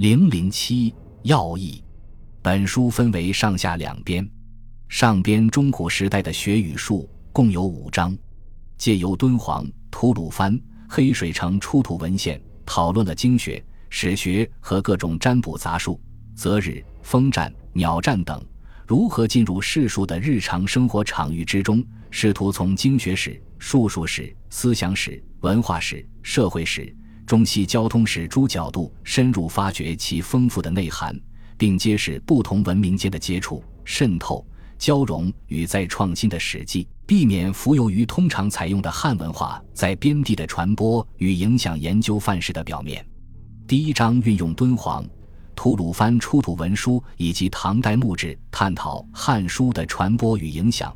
零零七要义。本书分为上下两编，上编中古时代的学语术，共有五章，借由敦煌、吐鲁番、黑水城出土文献，讨论了经学、史学和各种占卜杂术、择日、风占、鸟占等如何进入世俗的日常生活场域之中，试图从经学史、术数史、思想史、文化史、社会史。中西交通史诸角度深入发掘其丰富的内涵，并揭示不同文明间的接触、渗透、交融与再创新的史迹，避免浮游于通常采用的汉文化在边地的传播与影响研究范式的表面。第一章运用敦煌、吐鲁番出土文书以及唐代墓志，探讨《汉书》的传播与影响。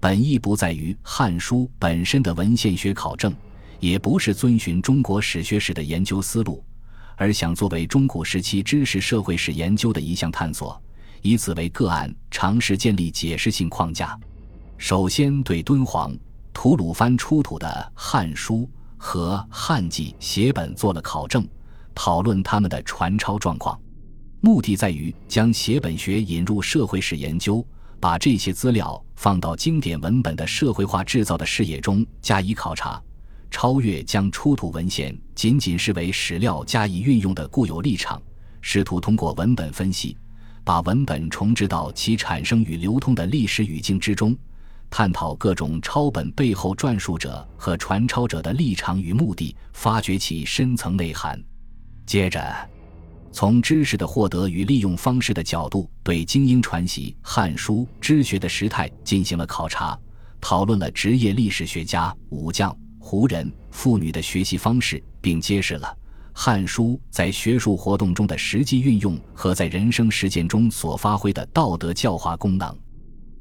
本意不在于《汉书》本身的文献学考证。也不是遵循中国史学史的研究思路，而想作为中古时期知识社会史研究的一项探索，以此为个案，尝试建立解释性框架。首先，对敦煌、吐鲁番出土的《汉书》和《汉记》写本做了考证，讨论他们的传抄状况，目的在于将写本学引入社会史研究，把这些资料放到经典文本的社会化制造的视野中加以考察。超越将出土文献仅仅视为史料加以运用的固有立场，试图通过文本分析，把文本重置到其产生与流通的历史语境之中，探讨各种抄本背后撰述者和传抄者的立场与目的，发掘其深层内涵。接着，从知识的获得与利用方式的角度，对精英传习《汉书》知学的时态进行了考察，讨论了职业历史学家武将。胡人妇女的学习方式，并揭示了《汉书》在学术活动中的实际运用和在人生实践中所发挥的道德教化功能。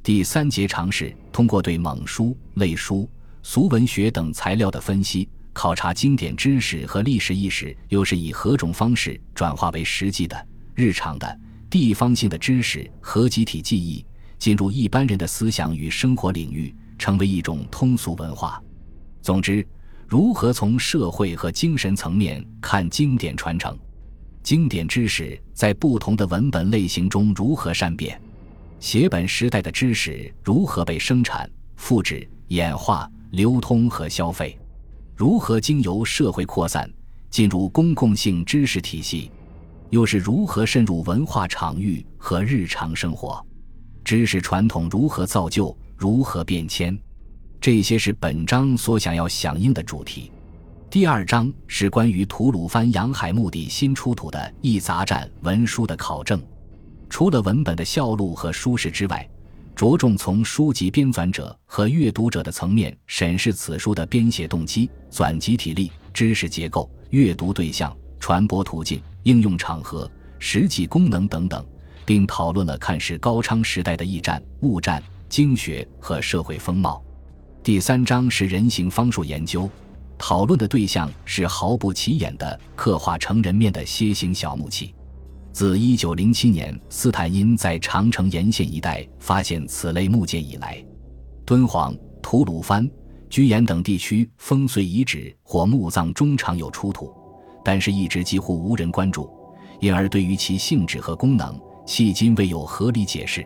第三节尝试通过对蒙书、类书、俗文学等材料的分析，考察经典知识和历史意识又是以何种方式转化为实际的、日常的、地方性的知识和集体记忆，进入一般人的思想与生活领域，成为一种通俗文化。总之，如何从社会和精神层面看经典传承？经典知识在不同的文本类型中如何善变？写本时代的知识如何被生产、复制、演化、流通和消费？如何经由社会扩散进入公共性知识体系？又是如何渗入文化场域和日常生活？知识传统如何造就？如何变迁？这些是本章所想要响应的主题。第二章是关于吐鲁番洋海墓地新出土的一杂战文书的考证。除了文本的效录和书释之外，着重从书籍编纂者和阅读者的层面审视此书的编写动机、纂辑体例、知识结构、阅读对象、传播途径、应用场合、实际功能等等，并讨论了看似高昌时代的驿站、物战、经学和社会风貌。第三章是人形方术研究，讨论的对象是毫不起眼的刻画成人面的楔形小木器。自一九零七年斯坦因在长城沿线一带发现此类木件以来，敦煌、吐鲁番、居延等地区烽燧遗址或墓葬中常有出土，但是一直几乎无人关注，因而对于其性质和功能，迄今未有合理解释。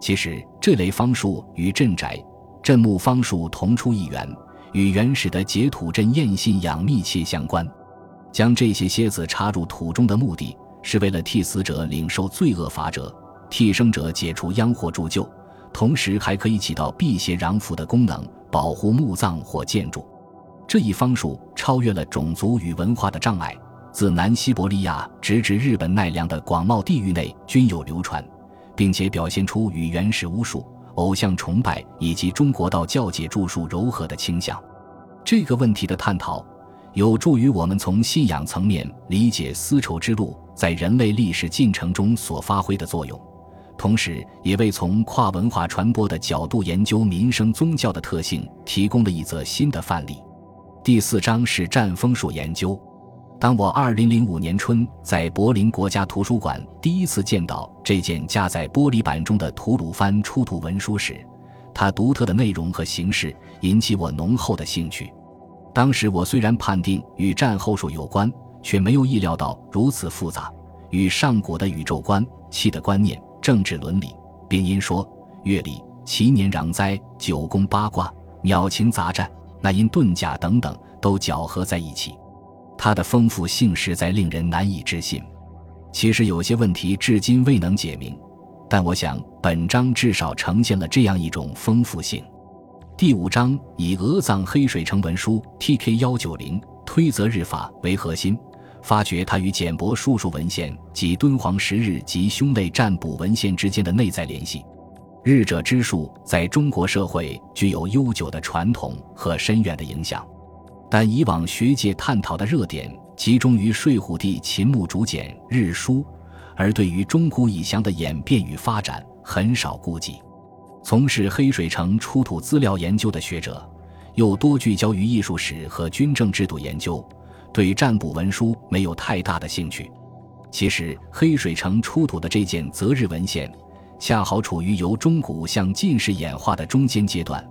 其实，这类方术与镇宅。镇墓方术同出一源，与原始的解土镇验信仰密切相关。将这些蝎子插入土中的目的是为了替死者领受罪恶罚者，替生者解除殃祸助救，同时还可以起到辟邪攘福的功能，保护墓葬或建筑。这一方术超越了种族与文化的障碍，自南西伯利亚直至日本奈良的广袤地域内均有流传，并且表现出与原始巫术。偶像崇拜以及中国道教界著述柔和的倾向，这个问题的探讨，有助于我们从信仰层面理解丝绸之路在人类历史进程中所发挥的作用，同时也为从跨文化传播的角度研究民生宗教的特性提供了一则新的范例。第四章是战风术研究。当我二零零五年春在柏林国家图书馆第一次见到这件夹在玻璃板中的吐鲁番出土文书时，它独特的内容和形式引起我浓厚的兴趣。当时我虽然判定与战后术有关，却没有意料到如此复杂，与上古的宇宙观、气的观念、政治伦理，病因说、乐理、祈年攘灾、九宫八卦、鸟禽杂战、那因遁甲等等都搅合在一起。它的丰富性实在令人难以置信。其实有些问题至今未能解明，但我想本章至少呈现了这样一种丰富性。第五章以俄藏黑水城文书 T.K. 幺九零推责日法为核心，发掘它与简帛书数文献及敦煌十日及兄类占卜文献之间的内在联系。日者之术在中国社会具有悠久的传统和深远的影响。但以往学界探讨的热点集中于睡虎地秦墓竹简《日书》，而对于中古以降的演变与发展很少顾及。从事黑水城出土资料研究的学者，又多聚焦于艺术史和军政制度研究，对占卜文书没有太大的兴趣。其实，黑水城出土的这件择日文献，恰好处于由中古向近世演化的中间阶段。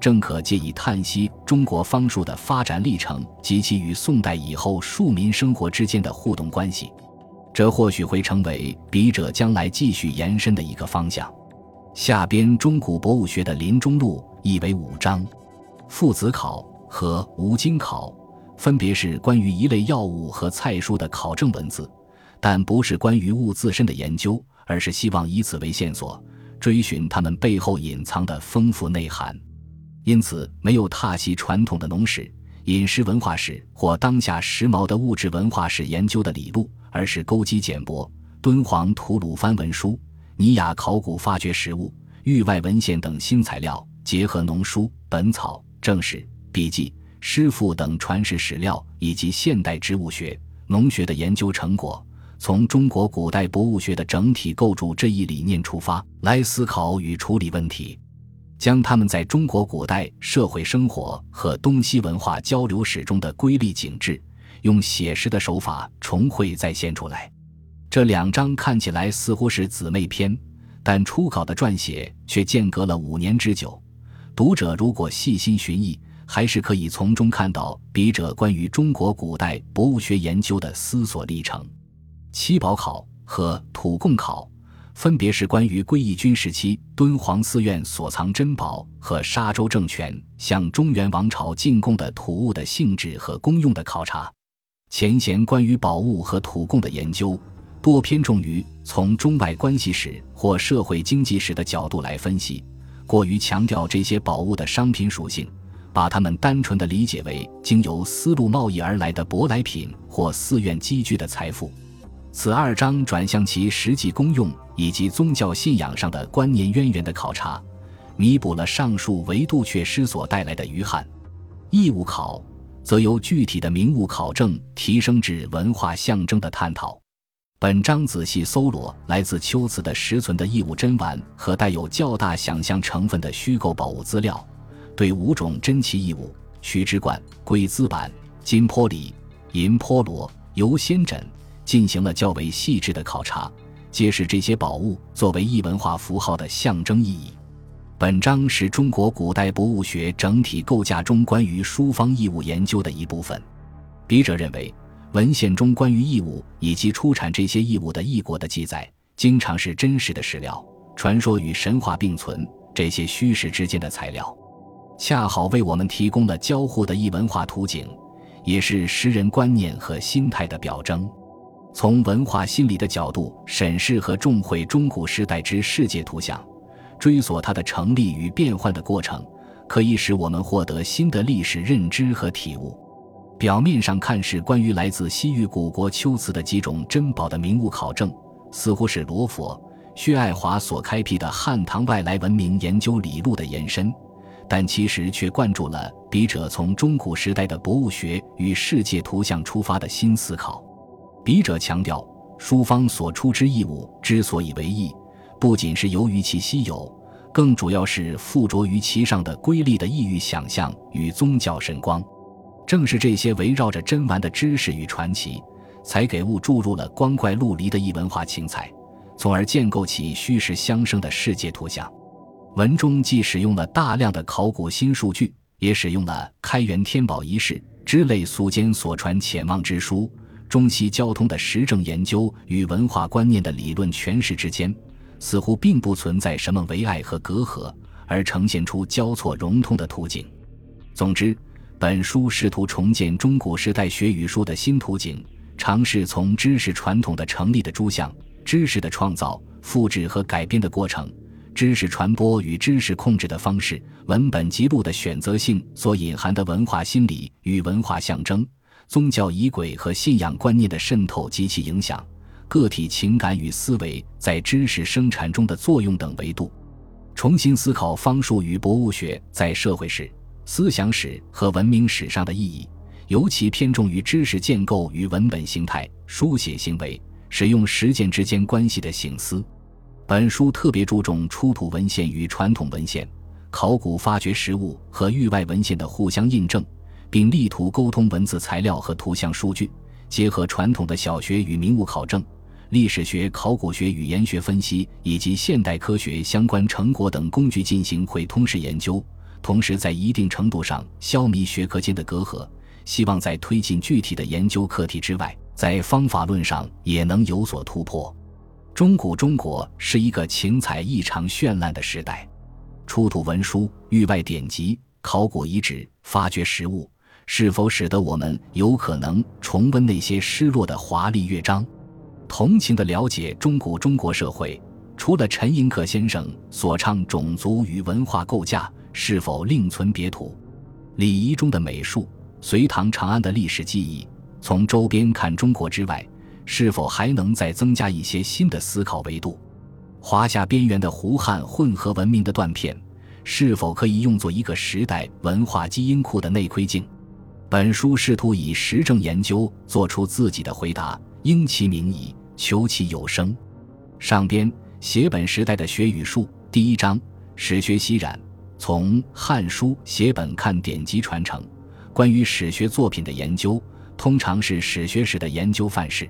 正可借以叹息中国方术的发展历程及其与宋代以后庶民生活之间的互动关系，这或许会成为笔者将来继续延伸的一个方向。下编中古博物学的临终录亦为五章，父子考和吴经考分别是关于一类药物和菜蔬的考证文字，但不是关于物自身的研究，而是希望以此为线索，追寻它们背后隐藏的丰富内涵。因此，没有踏袭传统的农史、饮食文化史或当下时髦的物质文化史研究的理路，而是勾稽简帛、敦煌吐鲁番文书、尼雅考古发掘实物、域外文献等新材料，结合农书、本草、正史、笔记、诗赋等传世史料，以及现代植物学、农学的研究成果，从中国古代博物学的整体构筑这一理念出发，来思考与处理问题。将他们在中国古代社会生活和东西文化交流史中的瑰丽景致，用写实的手法重绘再现出来。这两章看起来似乎是姊妹篇，但初稿的撰写却间隔了五年之久。读者如果细心寻绎，还是可以从中看到笔者关于中国古代博物学研究的思索历程。七宝考和土贡考。分别是关于归义军时期敦煌寺院所藏珍宝和沙州政权向中原王朝进贡的土物的性质和功用的考察。前贤关于宝物和土贡的研究，多偏重于从中外关系史或社会经济史的角度来分析，过于强调这些宝物的商品属性，把它们单纯的理解为经由丝路贸易而来的舶来品或寺院积聚的财富。此二章转向其实际功用以及宗教信仰上的观念渊源的考察，弥补了上述维度缺失所带来的余憾。义务考则由具体的名物考证提升至文化象征的探讨。本章仔细搜罗来自秋瓷的实存的义物珍玩和带有较大想象成分的虚构宝物资料，对五种珍奇异物——曲之管、龟兹板、金坡里、银坡罗、游仙枕。进行了较为细致的考察，揭示这些宝物作为异文化符号的象征意义。本章是中国古代博物学整体构架中关于书方异物研究的一部分。笔者认为，文献中关于异物以及出产这些异物的异国的记载，经常是真实的史料，传说与神话并存。这些虚实之间的材料，恰好为我们提供了交互的异文化图景，也是诗人观念和心态的表征。从文化心理的角度审视和重绘中古时代之世界图像，追索它的成立与变换的过程，可以使我们获得新的历史认知和体悟。表面上看是关于来自西域古国秋瓷的几种珍宝的名物考证，似乎是罗佛、薛爱华所开辟的汉唐外来文明研究理路的延伸，但其实却灌注了笔者从中古时代的博物学与世界图像出发的新思考。笔者强调，书方所出之异物之所以为异，不仅是由于其稀有，更主要是附着于其上的瑰丽的异域想象与宗教神光。正是这些围绕着珍玩的知识与传奇，才给物注入了光怪陆离的异文化情彩，从而建构起虚实相生的世界图像。文中既使用了大量的考古新数据，也使用了开元天宝遗事之类俗间所传浅望之书。中西交通的实证研究与文化观念的理论诠释之间，似乎并不存在什么唯爱和隔阂，而呈现出交错融通的途径。总之，本书试图重建中古时代学语书的新途径，尝试从知识传统的成立的诸项、知识的创造、复制和改编的过程、知识传播与知识控制的方式、文本记录的选择性所隐含的文化心理与文化象征。宗教仪轨和信仰观念的渗透及其影响，个体情感与思维在知识生产中的作用等维度，重新思考方术与博物学在社会史、思想史和文明史上的意义，尤其偏重于知识建构与文本形态、书写行为、使用实践之间关系的醒思。本书特别注重出土文献与传统文献、考古发掘实物和域外文献的互相印证。并力图沟通文字材料和图像数据，结合传统的小学与民物考证、历史学、考古学、语言学分析以及现代科学相关成果等工具进行会通式研究，同时在一定程度上消弭学科间的隔阂，希望在推进具体的研究课题之外，在方法论上也能有所突破。中古中国是一个情彩异常绚烂的时代，出土文书、域外典籍、考古遗址、发掘实物。是否使得我们有可能重温那些失落的华丽乐章，同情地了解中古中国社会？除了陈寅恪先生所唱种族与文化构架，是否另存别途？礼仪中的美术，隋唐长安的历史记忆，从周边看中国之外，是否还能再增加一些新的思考维度？华夏边缘的胡汉混合文明的断片，是否可以用作一个时代文化基因库的内窥镜？本书试图以实证研究做出自己的回答，应其名矣，求其有声。上边写本时代的学与术，第一章史学析染，从《汉书》写本看典籍传承。关于史学作品的研究，通常是史学史的研究范式，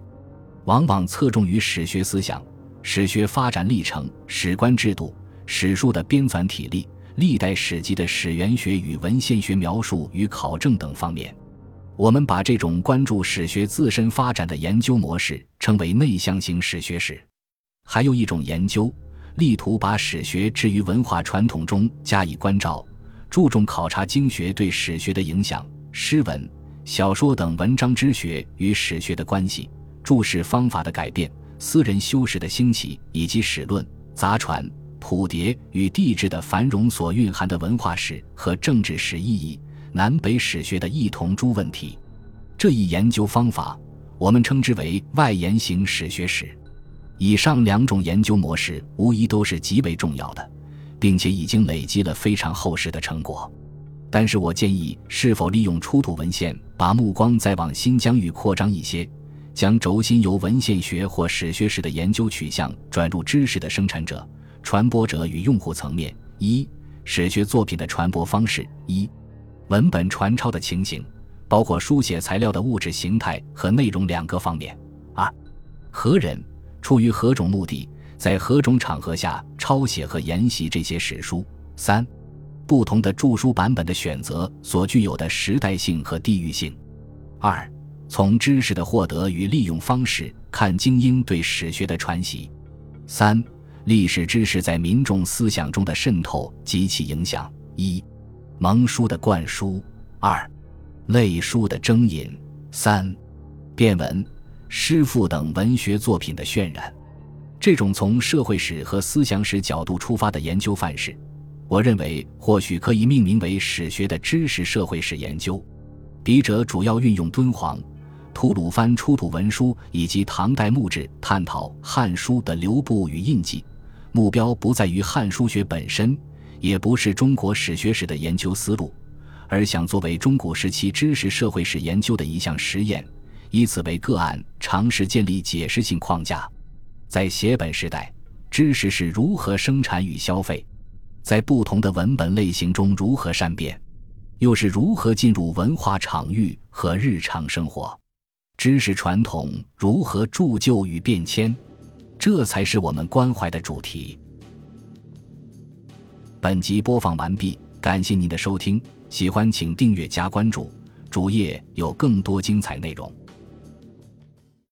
往往侧重于史学思想、史学发展历程、史观制度、史书的编纂体例。历代史籍的史源学与文献学描述与考证等方面，我们把这种关注史学自身发展的研究模式称为内向型史学史。还有一种研究，力图把史学置于文化传统中加以关照，注重考察经学对史学的影响、诗文、小说等文章之学与史学的关系、注释方法的改变、私人修史的兴起以及史论、杂传。谱牒与地质的繁荣所蕴含的文化史和政治史意义，南北史学的异同诸问题，这一研究方法，我们称之为外延型史学史。以上两种研究模式无疑都是极为重要的，并且已经累积了非常厚实的成果。但是我建议，是否利用出土文献，把目光再往新疆域扩张一些，将轴心由文献学或史学史的研究取向转入知识的生产者。传播者与用户层面：一、史学作品的传播方式；一、文本传抄的情形，包括书写材料的物质形态和内容两个方面；二、何人出于何种目的，在何种场合下抄写和研习这些史书；三、不同的著书版本的选择所具有的时代性和地域性；二、从知识的获得与利用方式看精英对史学的传习；三。历史知识在民众思想中的渗透及其影响：一、蒙书的灌输；二、类书的征引；三、变文、诗赋等文学作品的渲染。这种从社会史和思想史角度出发的研究范式，我认为或许可以命名为史学的知识社会史研究。笔者主要运用敦煌。吐鲁番出土文书以及唐代墓志，探讨《汉书》的流布与印记，目标不在于《汉书》学本身，也不是中国史学史的研究思路，而想作为中古时期知识社会史研究的一项实验，以此为个案，尝试建立解释性框架。在写本时代，知识是如何生产与消费，在不同的文本类型中如何善变，又是如何进入文化场域和日常生活。知识传统如何铸就与变迁，这才是我们关怀的主题。本集播放完毕，感谢您的收听，喜欢请订阅加关注，主页有更多精彩内容。